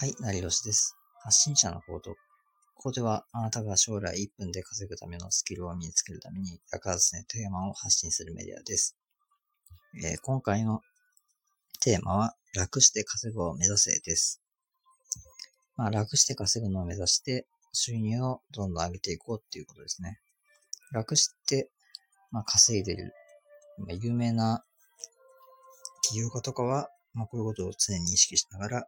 はい、成吉です。発信者のコード。ここでは、あなたが将来1分で稼ぐためのスキルを身につけるために、役立つねテーマを発信するメディアです。えー、今回のテーマは、楽して稼ぐを目指せです。まあ、楽して稼ぐのを目指して、収入をどんどん上げていこうっていうことですね。楽して、まあ、稼いでる、有名な企業家とかは、まあ、こういうことを常に意識しながら、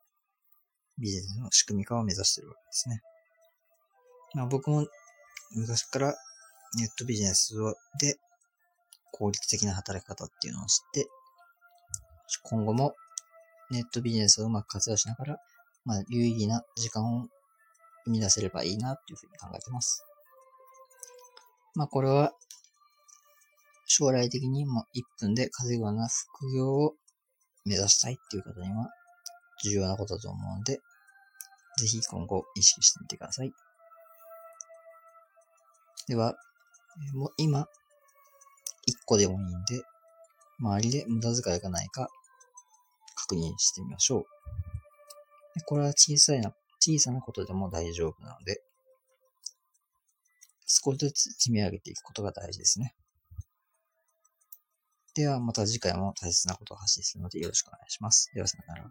ビジネスの仕組み化を目指してるわけですね。まあ、僕も昔からネットビジネスで効率的な働き方っていうのを知って、今後もネットビジネスをうまく活用しながら、まあ、有意義な時間を生み出せればいいなっていうふうに考えてます。まあ、これは将来的にも1分で稼ぐような副業を目指したいっていう方には重要なことだと思うので、ぜひ今後意識してみてください。では、もう今、一個でもいいんで、周りで無駄遣いがないか確認してみましょう。これは小さいな、小さなことでも大丈夫なので、少しずつ積み上げていくことが大事ですね。ではまた次回も大切なことを発信するのでよろしくお願いします。ではさよなら。